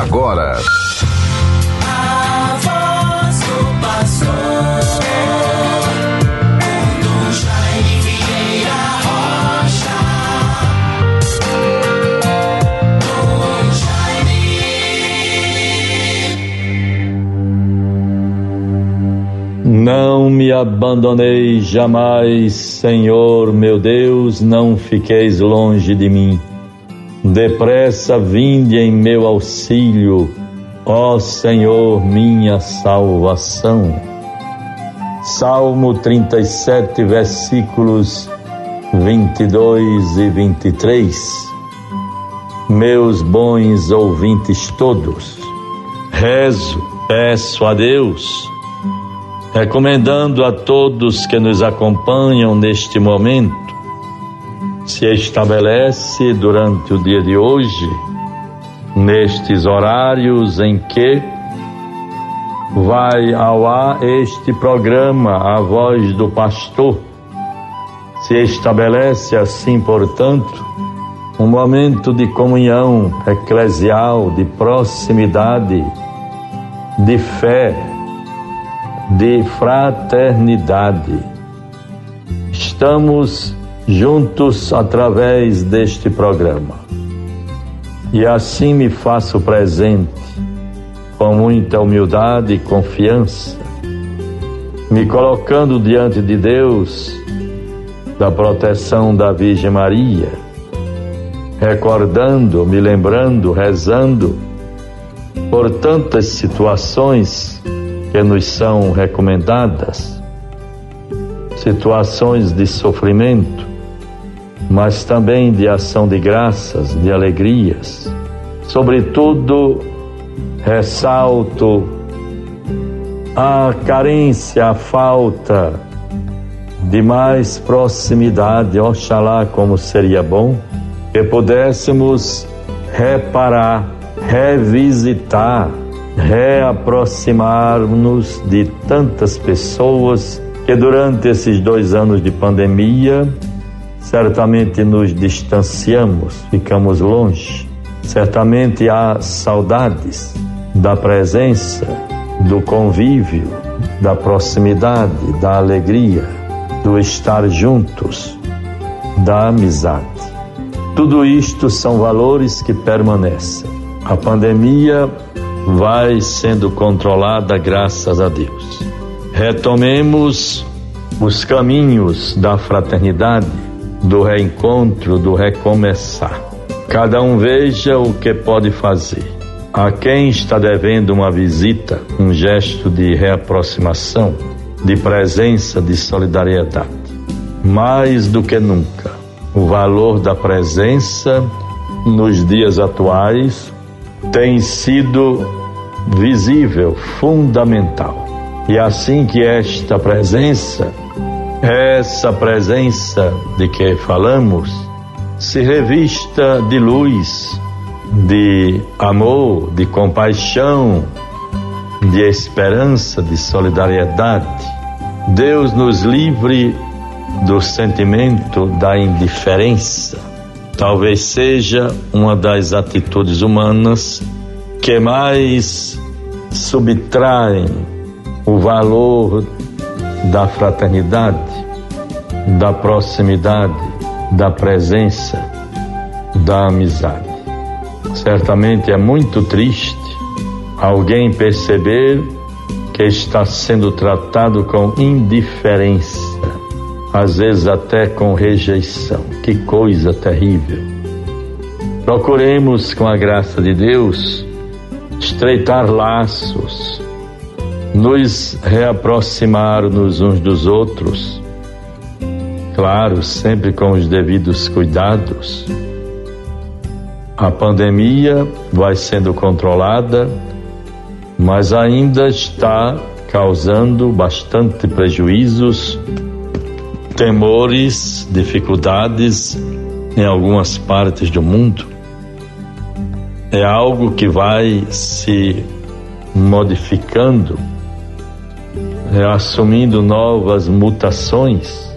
agora. A voz do pastor. Não me abandonei jamais, Senhor meu Deus, não fiqueis longe de mim. Depressa vinde em meu auxílio, ó Senhor, minha salvação. Salmo 37, versículos 22 e 23. Meus bons ouvintes todos, rezo, peço a Deus, recomendando a todos que nos acompanham neste momento, se estabelece durante o dia de hoje, nestes horários em que vai ao ar este programa, A Voz do Pastor. Se estabelece assim, portanto, um momento de comunhão eclesial, de proximidade, de fé, de fraternidade. Estamos juntos através deste programa. E assim me faço presente com muita humildade e confiança, me colocando diante de Deus, da proteção da Virgem Maria, recordando, me lembrando, rezando por tantas situações que nos são recomendadas, situações de sofrimento, mas também de ação de graças, de alegrias. Sobretudo, ressalto a carência, a falta de mais proximidade. Oxalá, como seria bom que pudéssemos reparar, revisitar, reaproximar-nos de tantas pessoas que durante esses dois anos de pandemia certamente nos distanciamos, ficamos longe. Certamente há saudades da presença, do convívio, da proximidade, da alegria, do estar juntos, da amizade. Tudo isto são valores que permanecem. A pandemia vai sendo controlada graças a Deus. Retomemos os caminhos da fraternidade, do reencontro, do recomeçar. Cada um veja o que pode fazer. A quem está devendo uma visita, um gesto de reaproximação, de presença, de solidariedade. Mais do que nunca, o valor da presença nos dias atuais tem sido visível, fundamental. E assim que esta presença essa presença de que falamos se revista de luz, de amor, de compaixão, de esperança, de solidariedade. Deus nos livre do sentimento da indiferença. Talvez seja uma das atitudes humanas que mais subtraem o valor da fraternidade, da proximidade, da presença, da amizade. Certamente é muito triste alguém perceber que está sendo tratado com indiferença, às vezes até com rejeição. Que coisa terrível. Procuremos, com a graça de Deus, estreitar laços, nos reaproximar-nos uns dos outros, claro, sempre com os devidos cuidados. A pandemia vai sendo controlada, mas ainda está causando bastante prejuízos, temores, dificuldades em algumas partes do mundo. É algo que vai se modificando assumindo novas mutações,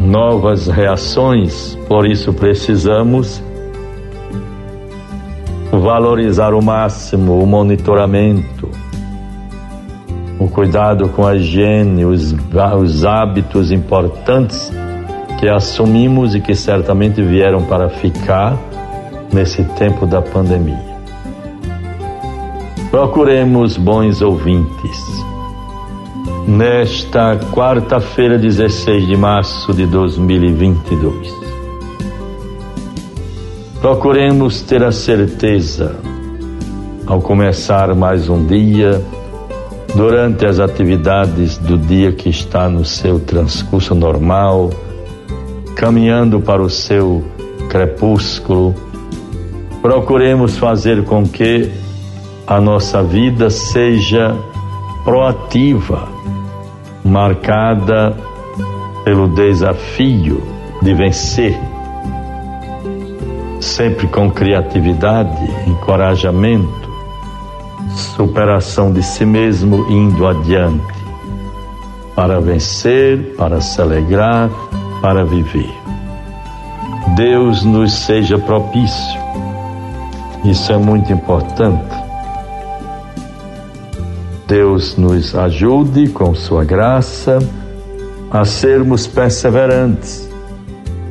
novas reações, por isso precisamos valorizar o máximo o monitoramento, o cuidado com a higiene, os, os hábitos importantes que assumimos e que certamente vieram para ficar nesse tempo da pandemia. Procuremos bons ouvintes. Nesta quarta-feira, 16 de março de 2022, procuremos ter a certeza, ao começar mais um dia, durante as atividades do dia que está no seu transcurso normal, caminhando para o seu crepúsculo, procuremos fazer com que a nossa vida seja proativa, marcada pelo desafio de vencer, sempre com criatividade, encorajamento, superação de si mesmo indo adiante, para vencer, para se alegrar, para viver. Deus nos seja propício. Isso é muito importante. Deus nos ajude com Sua graça a sermos perseverantes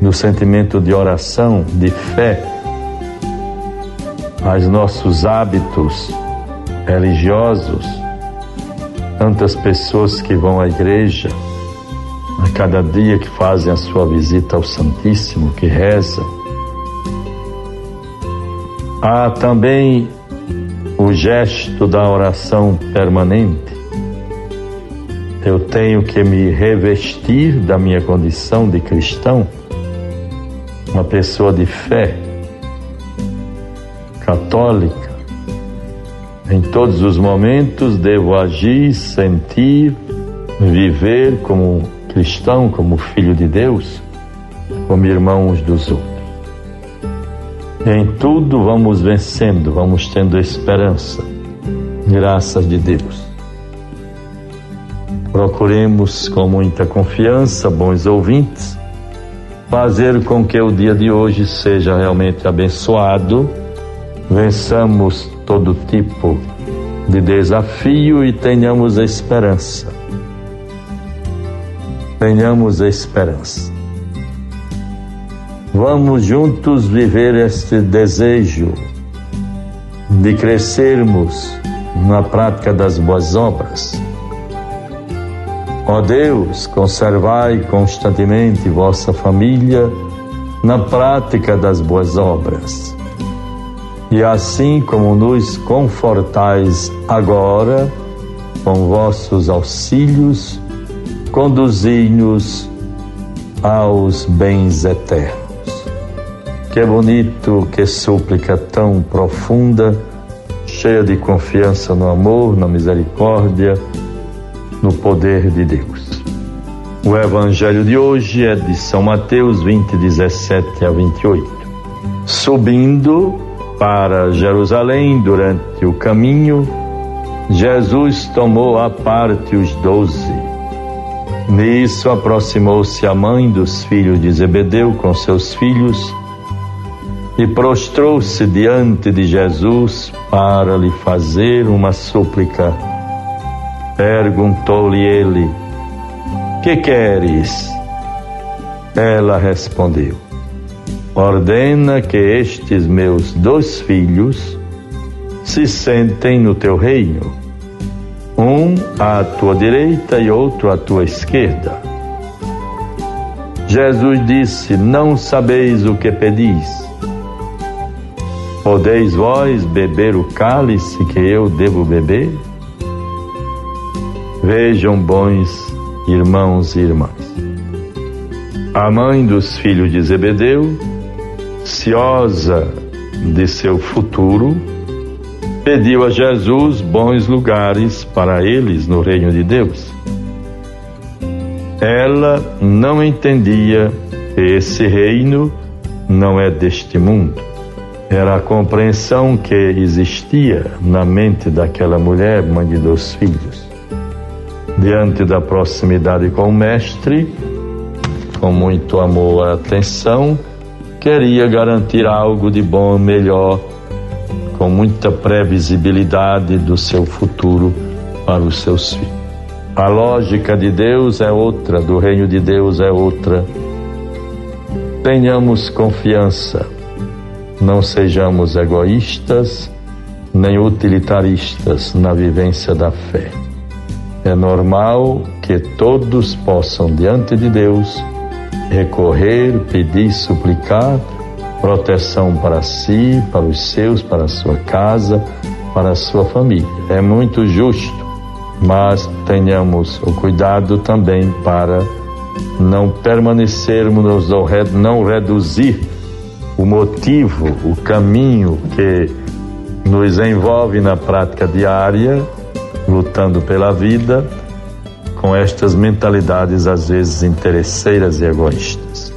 no sentimento de oração, de fé, aos nossos hábitos religiosos. Tantas pessoas que vão à igreja, a cada dia que fazem a sua visita ao Santíssimo, que rezam. Há também o gesto da oração permanente. Eu tenho que me revestir da minha condição de cristão, uma pessoa de fé, católica. Em todos os momentos devo agir, sentir, viver como cristão, como filho de Deus, como irmão uns dos outros. Em tudo vamos vencendo, vamos tendo esperança, graças de Deus. Procuremos com muita confiança, bons ouvintes, fazer com que o dia de hoje seja realmente abençoado, vençamos todo tipo de desafio e tenhamos esperança. Tenhamos esperança. Vamos juntos viver este desejo de crescermos na prática das boas obras. Ó Deus, conservai constantemente vossa família na prática das boas obras. E assim como nos confortais agora com vossos auxílios, conduzi-nos aos bens eternos. Que bonito, que súplica tão profunda, cheia de confiança no amor, na misericórdia, no poder de Deus. O evangelho de hoje é de São Mateus 20, 17 a 28. Subindo para Jerusalém durante o caminho, Jesus tomou à parte os doze. Nisso aproximou-se a mãe dos filhos de Zebedeu com seus filhos e prostrou-se diante de Jesus para lhe fazer uma súplica. Perguntou-lhe ele: Que queres? Ela respondeu: Ordena que estes meus dois filhos se sentem no teu reino, um à tua direita e outro à tua esquerda. Jesus disse: Não sabeis o que pedis. Podeis vós beber o cálice que eu devo beber? Vejam, bons irmãos e irmãs. A mãe dos filhos de Zebedeu, ciosa de seu futuro, pediu a Jesus bons lugares para eles no reino de Deus. Ela não entendia que esse reino não é deste mundo era a compreensão que existia na mente daquela mulher, mãe de dois filhos. Diante da proximidade com o Mestre, com muito amor e atenção, queria garantir algo de bom, melhor, com muita previsibilidade do seu futuro para os seus filhos. A lógica de Deus é outra, do reino de Deus é outra. Tenhamos confiança, não sejamos egoístas nem utilitaristas na vivência da fé. É normal que todos possam, diante de Deus, recorrer, pedir, suplicar proteção para si, para os seus, para a sua casa, para a sua família. É muito justo, mas tenhamos o cuidado também para não permanecermos, não reduzir o motivo, o caminho que nos envolve na prática diária, lutando pela vida, com estas mentalidades às vezes interesseiras e egoístas.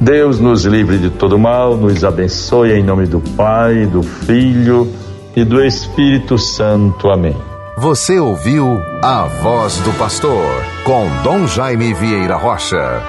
Deus nos livre de todo mal, nos abençoe em nome do Pai, do Filho e do Espírito Santo. Amém. Você ouviu a voz do pastor com Dom Jaime Vieira Rocha.